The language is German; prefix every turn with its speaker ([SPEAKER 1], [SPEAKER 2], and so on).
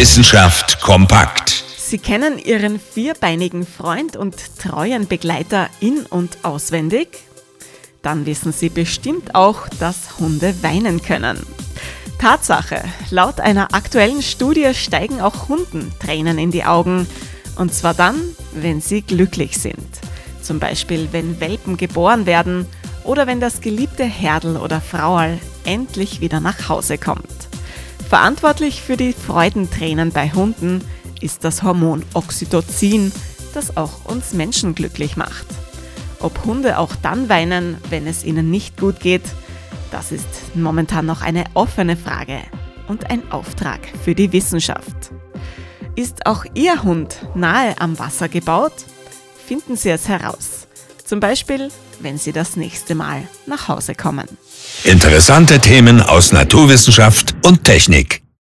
[SPEAKER 1] Wissenschaft kompakt.
[SPEAKER 2] Sie kennen Ihren vierbeinigen Freund und treuen Begleiter in- und auswendig? Dann wissen Sie bestimmt auch, dass Hunde weinen können. Tatsache, laut einer aktuellen Studie steigen auch Hunden Tränen in die Augen. Und zwar dann, wenn sie glücklich sind. Zum Beispiel, wenn Welpen geboren werden oder wenn das geliebte Herdel oder Fraual endlich wieder nach Hause kommt. Verantwortlich für die Freudentränen bei Hunden ist das Hormon Oxytocin, das auch uns Menschen glücklich macht. Ob Hunde auch dann weinen, wenn es ihnen nicht gut geht, das ist momentan noch eine offene Frage und ein Auftrag für die Wissenschaft. Ist auch Ihr Hund nahe am Wasser gebaut? Finden Sie es heraus. Zum Beispiel, wenn Sie das nächste Mal nach Hause kommen.
[SPEAKER 1] Interessante Themen aus Naturwissenschaft und Technik.